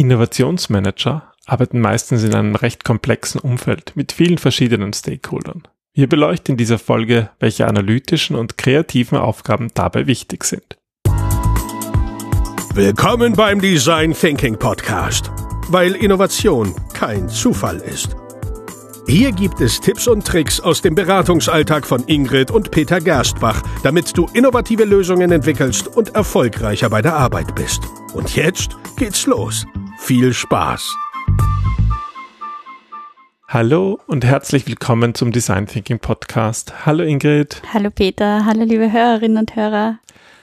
Innovationsmanager arbeiten meistens in einem recht komplexen Umfeld mit vielen verschiedenen Stakeholdern. Wir beleuchten in dieser Folge, welche analytischen und kreativen Aufgaben dabei wichtig sind. Willkommen beim Design Thinking Podcast, weil Innovation kein Zufall ist. Hier gibt es Tipps und Tricks aus dem Beratungsalltag von Ingrid und Peter Gerstbach, damit du innovative Lösungen entwickelst und erfolgreicher bei der Arbeit bist. Und jetzt geht's los. Viel Spaß! Hallo und herzlich willkommen zum Design Thinking Podcast. Hallo Ingrid. Hallo Peter, hallo liebe Hörerinnen und Hörer.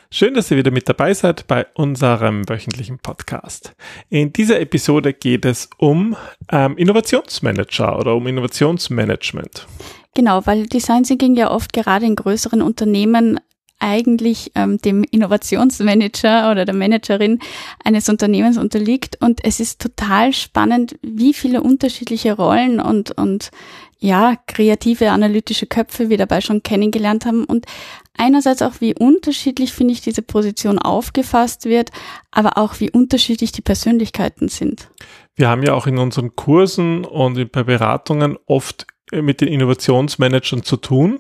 Schön, dass ihr wieder mit dabei seid bei unserem wöchentlichen Podcast. In dieser Episode geht es um ähm, Innovationsmanager oder um Innovationsmanagement. Genau, weil Design Thinking ja oft gerade in größeren Unternehmen eigentlich ähm, dem Innovationsmanager oder der Managerin eines Unternehmens unterliegt. Und es ist total spannend, wie viele unterschiedliche Rollen und, und ja, kreative, analytische Köpfe wir dabei schon kennengelernt haben und einerseits auch, wie unterschiedlich, finde ich, diese Position aufgefasst wird, aber auch, wie unterschiedlich die Persönlichkeiten sind. Wir haben ja auch in unseren Kursen und bei Beratungen oft mit den Innovationsmanagern zu tun.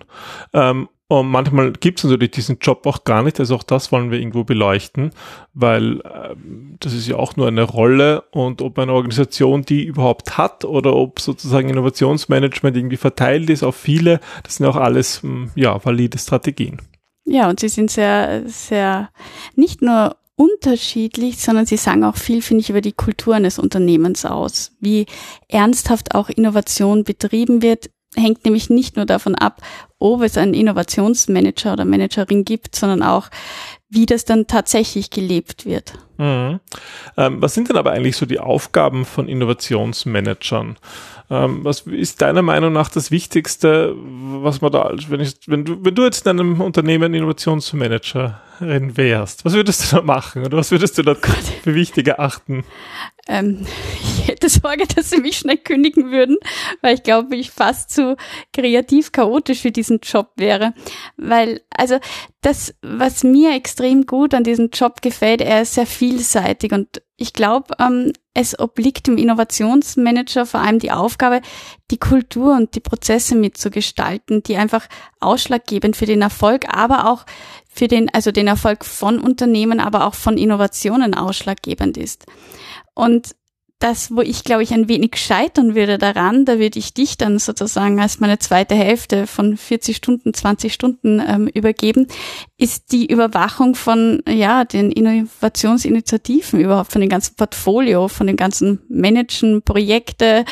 Ähm, und manchmal gibt es natürlich diesen Job auch gar nicht, also auch das wollen wir irgendwo beleuchten, weil äh, das ist ja auch nur eine Rolle und ob eine Organisation die überhaupt hat oder ob sozusagen Innovationsmanagement irgendwie verteilt ist auf viele, das sind auch alles hm, ja valide Strategien. Ja, und sie sind sehr, sehr nicht nur unterschiedlich, sondern sie sagen auch viel, finde ich, über die Kultur eines Unternehmens aus. Wie ernsthaft auch Innovation betrieben wird, hängt nämlich nicht nur davon ab, ob es einen Innovationsmanager oder Managerin gibt, sondern auch, wie das dann tatsächlich gelebt wird. Mhm. Ähm, was sind denn aber eigentlich so die Aufgaben von Innovationsmanagern? Ähm, was ist deiner Meinung nach das Wichtigste, was man da, wenn, ich, wenn, du, wenn du jetzt in einem Unternehmen Innovationsmanagerin wärst, was würdest du da machen oder was würdest du da für wichtig erachten? Ähm, hätte Sorge, dass sie mich schnell kündigen würden, weil ich glaube, ich fast zu kreativ chaotisch für diesen Job wäre. Weil, also das, was mir extrem gut an diesem Job gefällt, er ist sehr vielseitig und ich glaube, ähm, es obliegt dem Innovationsmanager vor allem die Aufgabe, die Kultur und die Prozesse mitzugestalten, die einfach ausschlaggebend für den Erfolg, aber auch für den, also den Erfolg von Unternehmen, aber auch von Innovationen ausschlaggebend ist. Und das, wo ich glaube ich ein wenig scheitern würde daran, da würde ich dich dann sozusagen als meine zweite Hälfte von 40 Stunden, 20 Stunden ähm, übergeben, ist die Überwachung von ja den Innovationsinitiativen überhaupt, von dem ganzen Portfolio, von dem ganzen Managen, Projekte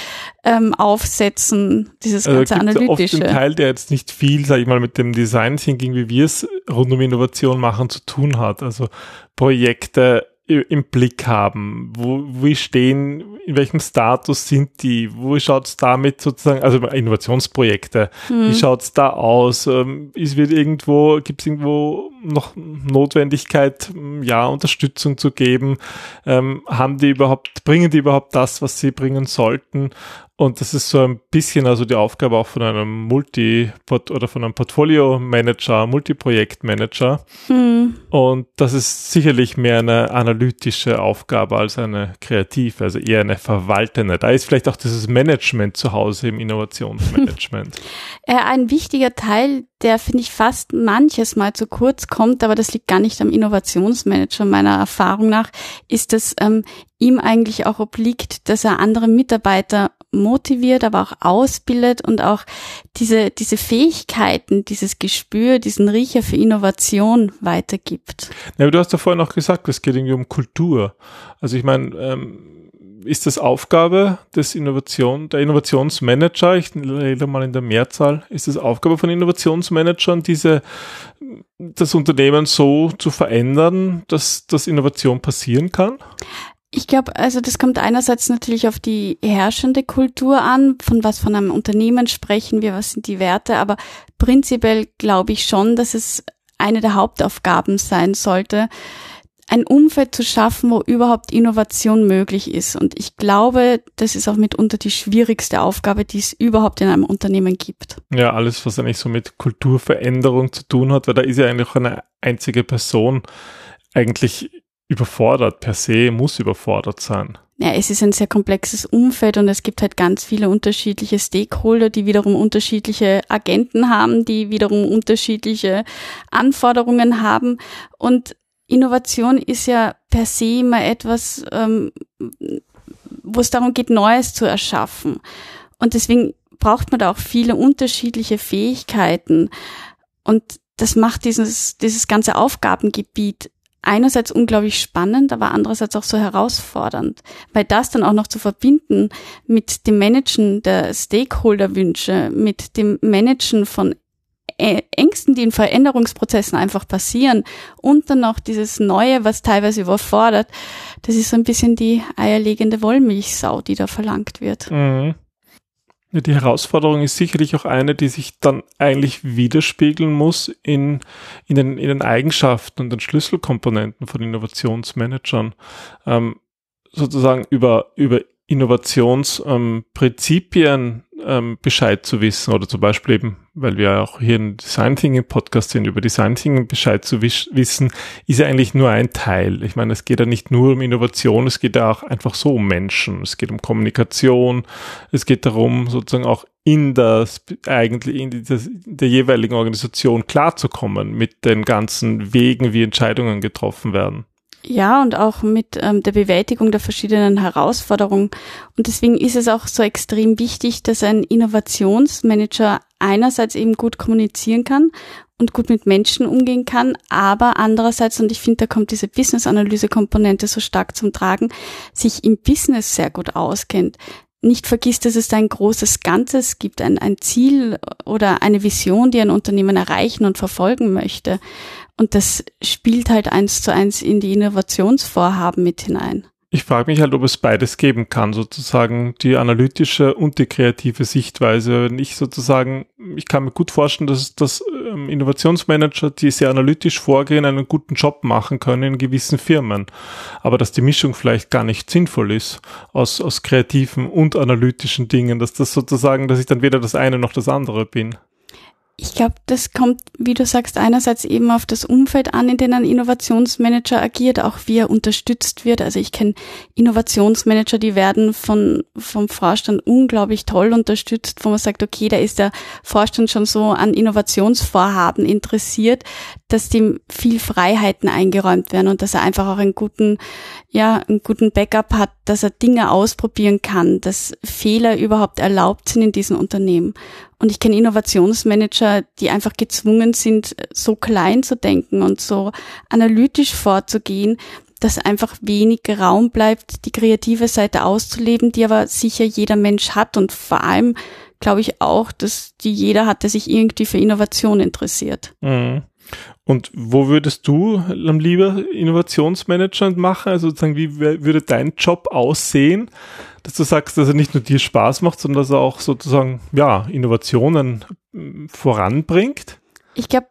ähm, aufsetzen, dieses also ganze analytische. Oft ein Teil, der jetzt nicht viel, sage ich mal, mit dem Design Thinking, wie wir es rund um Innovation machen, zu tun hat. Also Projekte im Blick haben? Wo, wie stehen, in welchem Status sind die? Wo schaut's damit sozusagen, also Innovationsprojekte, mhm. wie schaut's da aus? Ähm, ist wird irgendwo, gibt's irgendwo noch Notwendigkeit, ja, Unterstützung zu geben? Ähm, haben die überhaupt, bringen die überhaupt das, was sie bringen sollten? Und das ist so ein bisschen also die Aufgabe auch von einem Multi- oder von einem Portfolio-Manager, Multiprojektmanager. Mhm. Und das ist sicherlich mehr eine analytische Aufgabe als eine kreative, also eher eine verwaltende. Da ist vielleicht auch dieses Management zu Hause im Innovationsmanagement. Äh, ein wichtiger Teil, der finde ich fast manches Mal zu kurz kommt, aber das liegt gar nicht am Innovationsmanager meiner Erfahrung nach, ist, dass ähm, ihm eigentlich auch obliegt, dass er andere Mitarbeiter motiviert, aber auch ausbildet und auch diese, diese Fähigkeiten, dieses Gespür, diesen Riecher für Innovation weitergibt. Ja, aber du hast ja vorhin auch gesagt, es geht irgendwie um Kultur. Also ich meine, ähm, ist das Aufgabe des Innovation, der Innovationsmanager, ich rede mal in der Mehrzahl, ist es Aufgabe von Innovationsmanagern, diese, das Unternehmen so zu verändern, dass, dass Innovation passieren kann? Ich glaube, also das kommt einerseits natürlich auf die herrschende Kultur an, von was von einem Unternehmen sprechen wir, was sind die Werte, aber prinzipiell glaube ich schon, dass es eine der Hauptaufgaben sein sollte, ein Umfeld zu schaffen, wo überhaupt Innovation möglich ist. Und ich glaube, das ist auch mitunter die schwierigste Aufgabe, die es überhaupt in einem Unternehmen gibt. Ja, alles, was eigentlich so mit Kulturveränderung zu tun hat, weil da ist ja eigentlich auch eine einzige Person eigentlich überfordert per se, muss überfordert sein. ja, es ist ein sehr komplexes Umfeld und es gibt halt ganz viele unterschiedliche Stakeholder, die wiederum unterschiedliche Agenten haben, die wiederum unterschiedliche Anforderungen haben. Und Innovation ist ja per se immer etwas, ähm, wo es darum geht, Neues zu erschaffen. Und deswegen braucht man da auch viele unterschiedliche Fähigkeiten. Und das macht dieses, dieses ganze Aufgabengebiet einerseits unglaublich spannend, aber andererseits auch so herausfordernd, weil das dann auch noch zu verbinden mit dem Managen der Stakeholderwünsche, mit dem Managen von Ängsten, die in Veränderungsprozessen einfach passieren und dann noch dieses Neue, was teilweise überfordert, das ist so ein bisschen die eierlegende Wollmilchsau, die da verlangt wird. Mhm. Ja, die Herausforderung ist sicherlich auch eine, die sich dann eigentlich widerspiegeln muss in, in, den, in den Eigenschaften und den Schlüsselkomponenten von Innovationsmanagern. Ähm, sozusagen über, über Innovationsprinzipien ähm, Bescheid zu wissen oder zum Beispiel eben, weil wir auch hier im Design Thinking Podcast sind, über Design Thinking Bescheid zu wissen, ist ja eigentlich nur ein Teil. Ich meine, es geht ja nicht nur um Innovation, es geht ja auch einfach so um Menschen. Es geht um Kommunikation. Es geht darum, sozusagen auch in das, eigentlich in der, der jeweiligen Organisation klarzukommen mit den ganzen Wegen, wie Entscheidungen getroffen werden. Ja, und auch mit ähm, der Bewältigung der verschiedenen Herausforderungen. Und deswegen ist es auch so extrem wichtig, dass ein Innovationsmanager einerseits eben gut kommunizieren kann und gut mit Menschen umgehen kann, aber andererseits, und ich finde, da kommt diese Business-Analyse-Komponente so stark zum Tragen, sich im Business sehr gut auskennt nicht vergisst, dass es ein großes Ganzes gibt, ein, ein Ziel oder eine Vision, die ein Unternehmen erreichen und verfolgen möchte. Und das spielt halt eins zu eins in die Innovationsvorhaben mit hinein. Ich frage mich halt, ob es beides geben kann, sozusagen die analytische und die kreative Sichtweise. Wenn ich sozusagen, ich kann mir gut vorstellen, dass, dass ähm, Innovationsmanager, die sehr analytisch vorgehen, einen guten Job machen können in gewissen Firmen. Aber dass die Mischung vielleicht gar nicht sinnvoll ist aus, aus kreativen und analytischen Dingen, dass das sozusagen, dass ich dann weder das eine noch das andere bin. Ich glaube, das kommt, wie du sagst, einerseits eben auf das Umfeld an, in dem ein Innovationsmanager agiert, auch wie er unterstützt wird. Also ich kenne Innovationsmanager, die werden von, vom Vorstand unglaublich toll unterstützt, wo man sagt, okay, da ist der Vorstand schon so an Innovationsvorhaben interessiert, dass dem viel Freiheiten eingeräumt werden und dass er einfach auch einen guten, ja, einen guten Backup hat, dass er Dinge ausprobieren kann, dass Fehler überhaupt erlaubt sind in diesen Unternehmen. Und ich kenne Innovationsmanager, die einfach gezwungen sind, so klein zu denken und so analytisch vorzugehen, dass einfach wenig Raum bleibt, die kreative Seite auszuleben, die aber sicher jeder Mensch hat und vor allem glaube ich auch, dass die jeder hat, der sich irgendwie für Innovation interessiert. Mhm. Und wo würdest du am lieber Innovationsmanager machen? Also sozusagen, wie würde dein Job aussehen, dass du sagst, dass er nicht nur dir Spaß macht, sondern dass er auch sozusagen, ja, Innovationen hm, voranbringt? Ich glaube,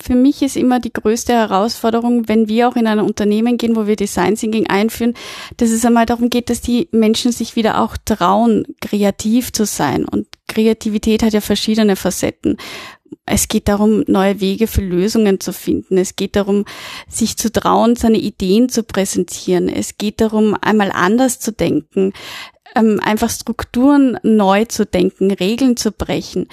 für mich ist immer die größte Herausforderung, wenn wir auch in ein Unternehmen gehen, wo wir Design Thinking einführen, dass es einmal darum geht, dass die Menschen sich wieder auch trauen, kreativ zu sein. Und Kreativität hat ja verschiedene Facetten. Es geht darum, neue Wege für Lösungen zu finden. Es geht darum, sich zu trauen, seine Ideen zu präsentieren. Es geht darum, einmal anders zu denken, ähm, einfach Strukturen neu zu denken, Regeln zu brechen.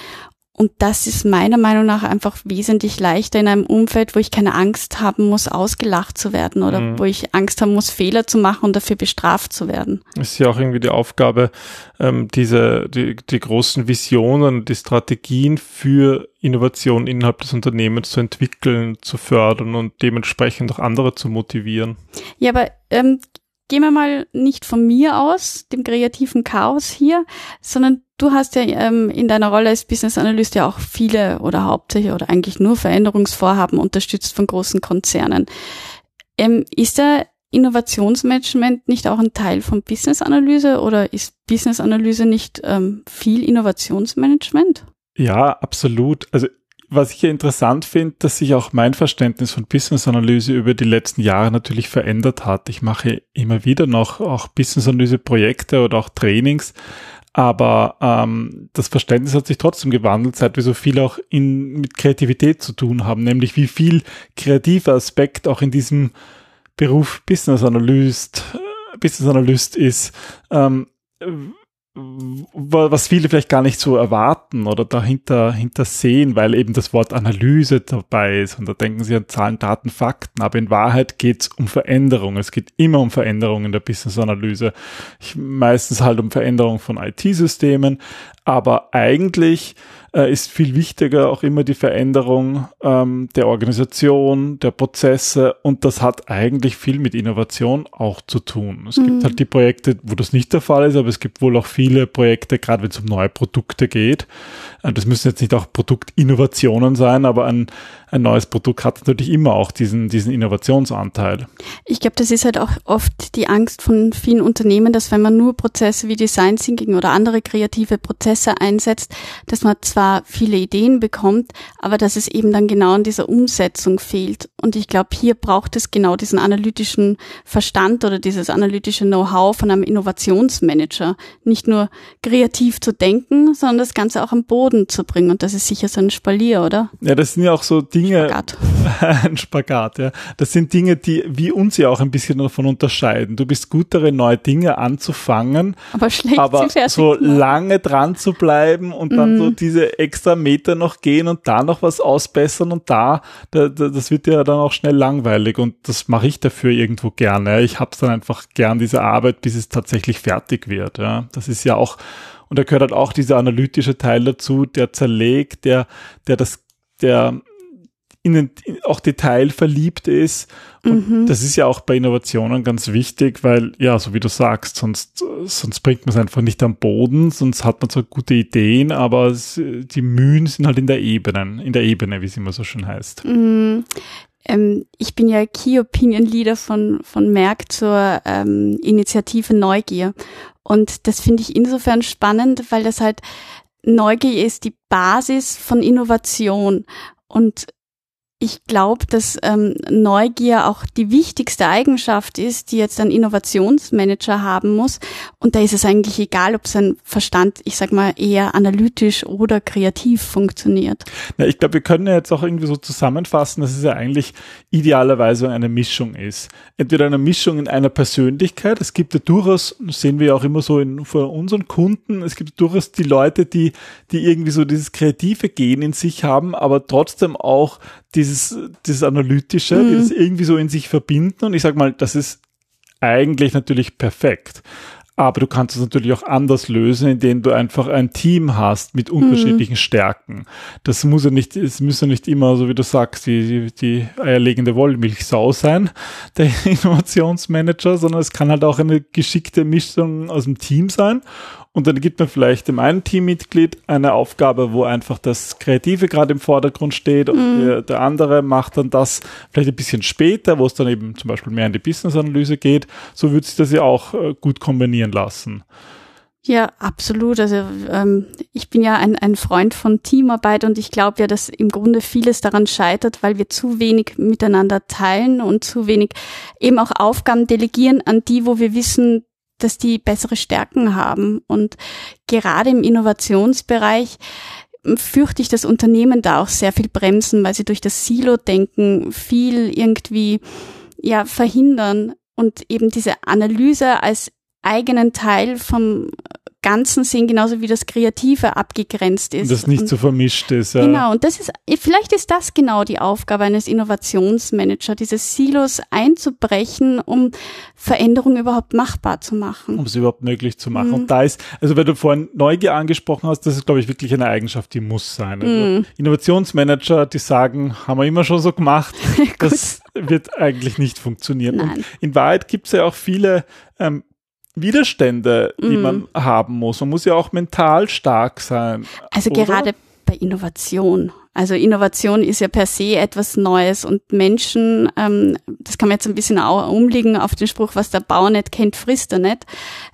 Und das ist meiner Meinung nach einfach wesentlich leichter in einem Umfeld, wo ich keine Angst haben muss, ausgelacht zu werden oder mhm. wo ich Angst haben muss, Fehler zu machen und dafür bestraft zu werden. Es ist ja auch irgendwie die Aufgabe, ähm, diese, die, die großen Visionen, die Strategien für Innovation innerhalb des Unternehmens zu entwickeln, zu fördern und dementsprechend auch andere zu motivieren. Ja, aber ähm, gehen wir mal nicht von mir aus, dem kreativen Chaos hier, sondern du hast ja ähm, in deiner Rolle als Business Analyst ja auch viele oder hauptsächlich oder eigentlich nur Veränderungsvorhaben unterstützt von großen Konzernen. Ähm, ist der Innovationsmanagement nicht auch ein Teil von Business Analyse oder ist Business Analyse nicht ähm, viel Innovationsmanagement? Ja, absolut. Also was ich ja interessant finde, dass sich auch mein Verständnis von Business-Analyse über die letzten Jahre natürlich verändert hat. Ich mache immer wieder noch auch Business-Analyse-Projekte oder auch Trainings, aber ähm, das Verständnis hat sich trotzdem gewandelt, seit wir so viel auch in, mit Kreativität zu tun haben, nämlich wie viel kreativer Aspekt auch in diesem Beruf Business Analyst Business Analyst ist, ähm, was viele vielleicht gar nicht so erwarten oder dahinter hinter sehen, weil eben das Wort Analyse dabei ist und da denken sie an Zahlen, Daten, Fakten, aber in Wahrheit geht es um Veränderung. Es geht immer um Veränderung in der Business-Analyse. Meistens halt um Veränderung von IT-Systemen, aber eigentlich äh, ist viel wichtiger auch immer die Veränderung ähm, der Organisation, der Prozesse und das hat eigentlich viel mit Innovation auch zu tun. Es mhm. gibt halt die Projekte, wo das nicht der Fall ist, aber es gibt wohl auch viele Projekte, gerade wenn es um neue Produkte geht. Äh, das müssen jetzt nicht auch Produktinnovationen sein, aber ein, ein neues Produkt hat natürlich immer auch diesen, diesen Innovationsanteil. Ich glaube, das ist halt auch oft die Angst von vielen Unternehmen, dass wenn man nur Prozesse wie Design Thinking oder andere kreative Prozesse einsetzt, dass man zwar viele Ideen bekommt, aber dass es eben dann genau in dieser Umsetzung fehlt. Und ich glaube, hier braucht es genau diesen analytischen Verstand oder dieses analytische Know-how von einem Innovationsmanager. Nicht nur kreativ zu denken, sondern das Ganze auch am Boden zu bringen. Und das ist sicher so ein Spalier, oder? Ja, das sind ja auch so Dinge. Spagat. ein Spagat, ja. Das sind Dinge, die wir uns ja auch ein bisschen davon unterscheiden. Du bist gut darin, neue Dinge anzufangen, aber, schlecht aber so lange dran zu bleiben und dann mm. so mhm. diese extra Meter noch gehen und da noch was ausbessern und da, da, da das wird ja dann auch schnell langweilig und das mache ich dafür irgendwo gerne. Ich habe dann einfach gern diese Arbeit, bis es tatsächlich fertig wird. Ja. Das ist ja auch und da gehört halt auch dieser analytische Teil dazu, der zerlegt, der, der das, der in den, auch detailverliebt ist. Und mhm. das ist ja auch bei Innovationen ganz wichtig, weil, ja, so wie du sagst, sonst, sonst bringt man es einfach nicht am Boden, sonst hat man zwar gute Ideen, aber es, die Mühen sind halt in der Ebene, in der Ebene, wie es immer so schön heißt. Mhm. Ähm, ich bin ja Key Opinion Leader von, von Merck zur ähm, Initiative Neugier. Und das finde ich insofern spannend, weil das halt Neugier ist die Basis von Innovation. Und ich glaube, dass ähm, Neugier auch die wichtigste Eigenschaft ist, die jetzt ein Innovationsmanager haben muss. Und da ist es eigentlich egal, ob sein Verstand, ich sag mal, eher analytisch oder kreativ funktioniert. Na, ich glaube, wir können ja jetzt auch irgendwie so zusammenfassen, dass es ja eigentlich idealerweise eine Mischung ist. Entweder eine Mischung in einer Persönlichkeit. Es gibt ja durchaus, sehen wir ja auch immer so in, vor unseren Kunden, es gibt durchaus die Leute, die, die irgendwie so dieses kreative Gen in sich haben, aber trotzdem auch dieses, dieses Analytische, mhm. die das irgendwie so in sich verbinden. Und ich sag mal, das ist eigentlich natürlich perfekt. Aber du kannst es natürlich auch anders lösen, indem du einfach ein Team hast mit unterschiedlichen mhm. Stärken. Das muss ja nicht, es muss ja nicht immer, so wie du sagst, die, die, die eierlegende Wollmilchsau sein, der Innovationsmanager, sondern es kann halt auch eine geschickte Mischung aus dem Team sein. Und dann gibt man vielleicht dem einen Teammitglied eine Aufgabe, wo einfach das Kreative gerade im Vordergrund steht und mhm. der, der, andere macht dann das vielleicht ein bisschen später, wo es dann eben zum Beispiel mehr in die Business-Analyse geht. So würde sich das ja auch äh, gut kombinieren lassen. Ja, absolut. Also ähm, ich bin ja ein, ein Freund von Teamarbeit und ich glaube ja, dass im Grunde vieles daran scheitert, weil wir zu wenig miteinander teilen und zu wenig eben auch Aufgaben delegieren an die, wo wir wissen, dass die bessere Stärken haben. Und gerade im Innovationsbereich fürchte ich, dass Unternehmen da auch sehr viel bremsen, weil sie durch das Silo-Denken viel irgendwie ja verhindern und eben diese Analyse als eigenen Teil vom Ganzen sehen, genauso wie das Kreative abgegrenzt ist. Das nicht und, so vermischt ist. Ja. Genau, und das ist, vielleicht ist das genau die Aufgabe eines Innovationsmanagers, diese Silos einzubrechen, um Veränderungen überhaupt machbar zu machen. Um es überhaupt möglich zu machen. Mhm. Und da ist, also wenn du vorhin Neugier angesprochen hast, das ist, glaube ich, wirklich eine Eigenschaft, die muss sein. Also mhm. Innovationsmanager, die sagen, haben wir immer schon so gemacht, das wird eigentlich nicht funktionieren. Nein. Und in Wahrheit gibt es ja auch viele ähm, Widerstände, die mm. man haben muss. Man muss ja auch mental stark sein. Also oder? gerade bei Innovation. Also Innovation ist ja per se etwas Neues und Menschen, ähm, das kann man jetzt ein bisschen umlegen auf den Spruch, was der Bauer nicht kennt, frisst er nicht.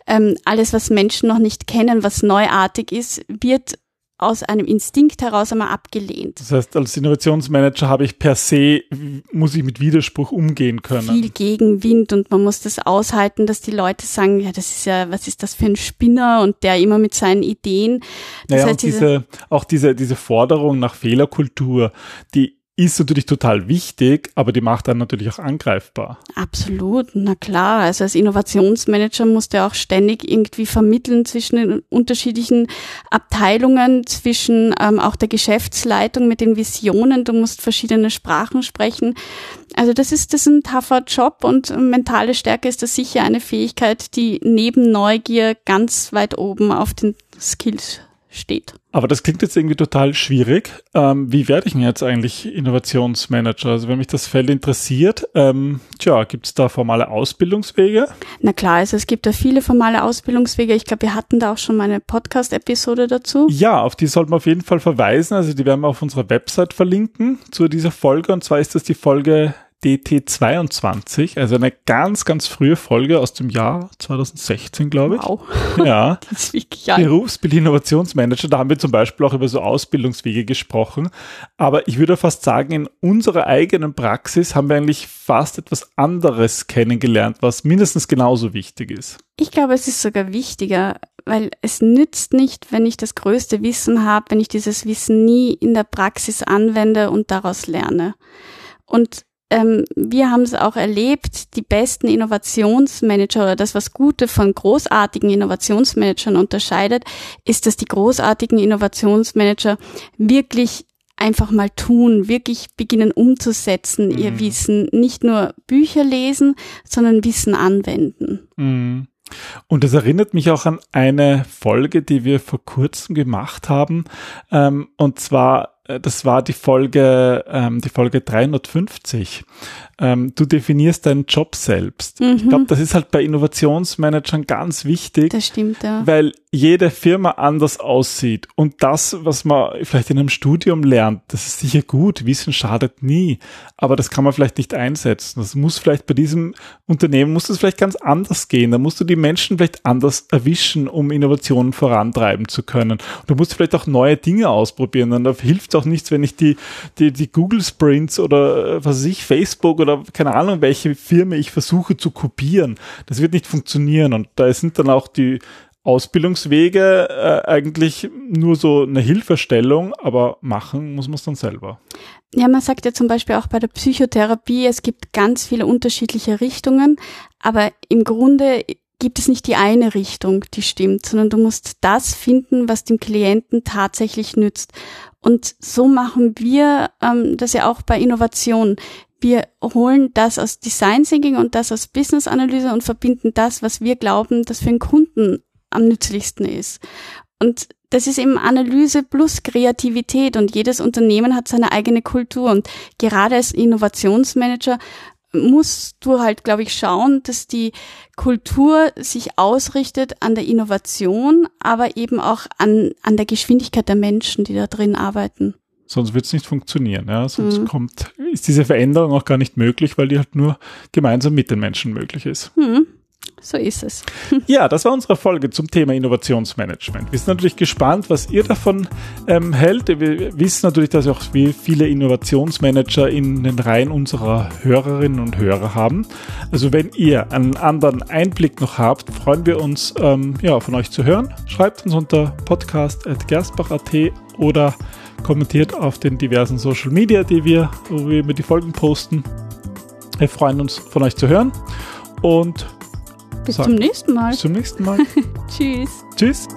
Ähm, alles, was Menschen noch nicht kennen, was neuartig ist, wird aus einem Instinkt heraus einmal abgelehnt. Das heißt, als Innovationsmanager habe ich per se, muss ich mit Widerspruch umgehen können. Viel Gegenwind und man muss das aushalten, dass die Leute sagen, ja, das ist ja, was ist das für ein Spinner und der immer mit seinen Ideen. Das naja, heißt, diese, diese, auch diese, diese Forderung nach Fehlerkultur, die ist natürlich total wichtig, aber die macht dann natürlich auch angreifbar. Absolut, na klar. Also als Innovationsmanager musst du auch ständig irgendwie vermitteln zwischen den unterschiedlichen Abteilungen, zwischen ähm, auch der Geschäftsleitung mit den Visionen. Du musst verschiedene Sprachen sprechen. Also das ist, das ist ein tougher Job und mentale Stärke ist das sicher eine Fähigkeit, die neben Neugier ganz weit oben auf den Skills steht. Aber das klingt jetzt irgendwie total schwierig. Ähm, wie werde ich denn jetzt eigentlich Innovationsmanager? Also wenn mich das Feld interessiert, ähm, tja, gibt es da formale Ausbildungswege? Na klar, also es gibt da viele formale Ausbildungswege. Ich glaube, wir hatten da auch schon mal eine Podcast-Episode dazu. Ja, auf die sollten wir auf jeden Fall verweisen. Also die werden wir auf unserer Website verlinken zu dieser Folge. Und zwar ist das die Folge DT22, also eine ganz, ganz frühe Folge aus dem Jahr 2016, glaube ich. Wow. Ja. Das ist wirklich alt. Berufsbild Innovationsmanager, da haben wir zum Beispiel auch über so Ausbildungswege gesprochen. Aber ich würde fast sagen, in unserer eigenen Praxis haben wir eigentlich fast etwas anderes kennengelernt, was mindestens genauso wichtig ist. Ich glaube, es ist sogar wichtiger, weil es nützt nicht, wenn ich das größte Wissen habe, wenn ich dieses Wissen nie in der Praxis anwende und daraus lerne. Und ähm, wir haben es auch erlebt, die besten Innovationsmanager oder das, was gute von großartigen Innovationsmanagern unterscheidet, ist, dass die großartigen Innovationsmanager wirklich einfach mal tun, wirklich beginnen umzusetzen, mhm. ihr Wissen, nicht nur Bücher lesen, sondern Wissen anwenden. Mhm. Und das erinnert mich auch an eine Folge, die wir vor kurzem gemacht haben. Ähm, und zwar das war die Folge, ähm, die Folge 350. Ähm, du definierst deinen Job selbst. Mhm. Ich glaube, das ist halt bei Innovationsmanagern ganz wichtig. Das stimmt, ja. Weil jede Firma anders aussieht. Und das, was man vielleicht in einem Studium lernt, das ist sicher gut. Wissen schadet nie. Aber das kann man vielleicht nicht einsetzen. Das muss vielleicht bei diesem Unternehmen, muss das vielleicht ganz anders gehen. Da musst du die Menschen vielleicht anders erwischen, um Innovationen vorantreiben zu können. Und du musst vielleicht auch neue Dinge ausprobieren. Dann hilft auch nichts, wenn ich die, die, die Google Sprints oder äh, was weiß ich, Facebook oder keine Ahnung, welche Firma ich versuche zu kopieren. Das wird nicht funktionieren. Und da sind dann auch die Ausbildungswege äh, eigentlich nur so eine Hilfestellung, aber machen muss man es dann selber. Ja, man sagt ja zum Beispiel auch bei der Psychotherapie, es gibt ganz viele unterschiedliche Richtungen, aber im Grunde gibt es nicht die eine Richtung, die stimmt, sondern du musst das finden, was dem Klienten tatsächlich nützt. Und so machen wir ähm, das ja auch bei Innovation. Wir holen das aus Design Thinking und das aus Business Analyse und verbinden das, was wir glauben, das für den Kunden am nützlichsten ist. Und das ist eben Analyse plus Kreativität und jedes Unternehmen hat seine eigene Kultur und gerade als Innovationsmanager musst du halt, glaube ich, schauen, dass die Kultur sich ausrichtet an der Innovation, aber eben auch an, an der Geschwindigkeit der Menschen, die da drin arbeiten. Sonst wird es nicht funktionieren. Ja? Sonst mhm. kommt, ist diese Veränderung auch gar nicht möglich, weil die halt nur gemeinsam mit den Menschen möglich ist. Mhm. So ist es. Ja, das war unsere Folge zum Thema Innovationsmanagement. Wir sind natürlich gespannt, was ihr davon ähm, hält. Wir wissen natürlich, dass wir auch viele Innovationsmanager in den Reihen unserer Hörerinnen und Hörer haben. Also wenn ihr einen anderen Einblick noch habt, freuen wir uns, ähm, ja, von euch zu hören. Schreibt uns unter podcast.gerstbach.at oder kommentiert auf den diversen Social Media, die wir, wo wir die Folgen posten. Wir freuen uns, von euch zu hören und bis Sag, zum nächsten Mal. Bis zum nächsten Mal. Tschüss. Tschüss.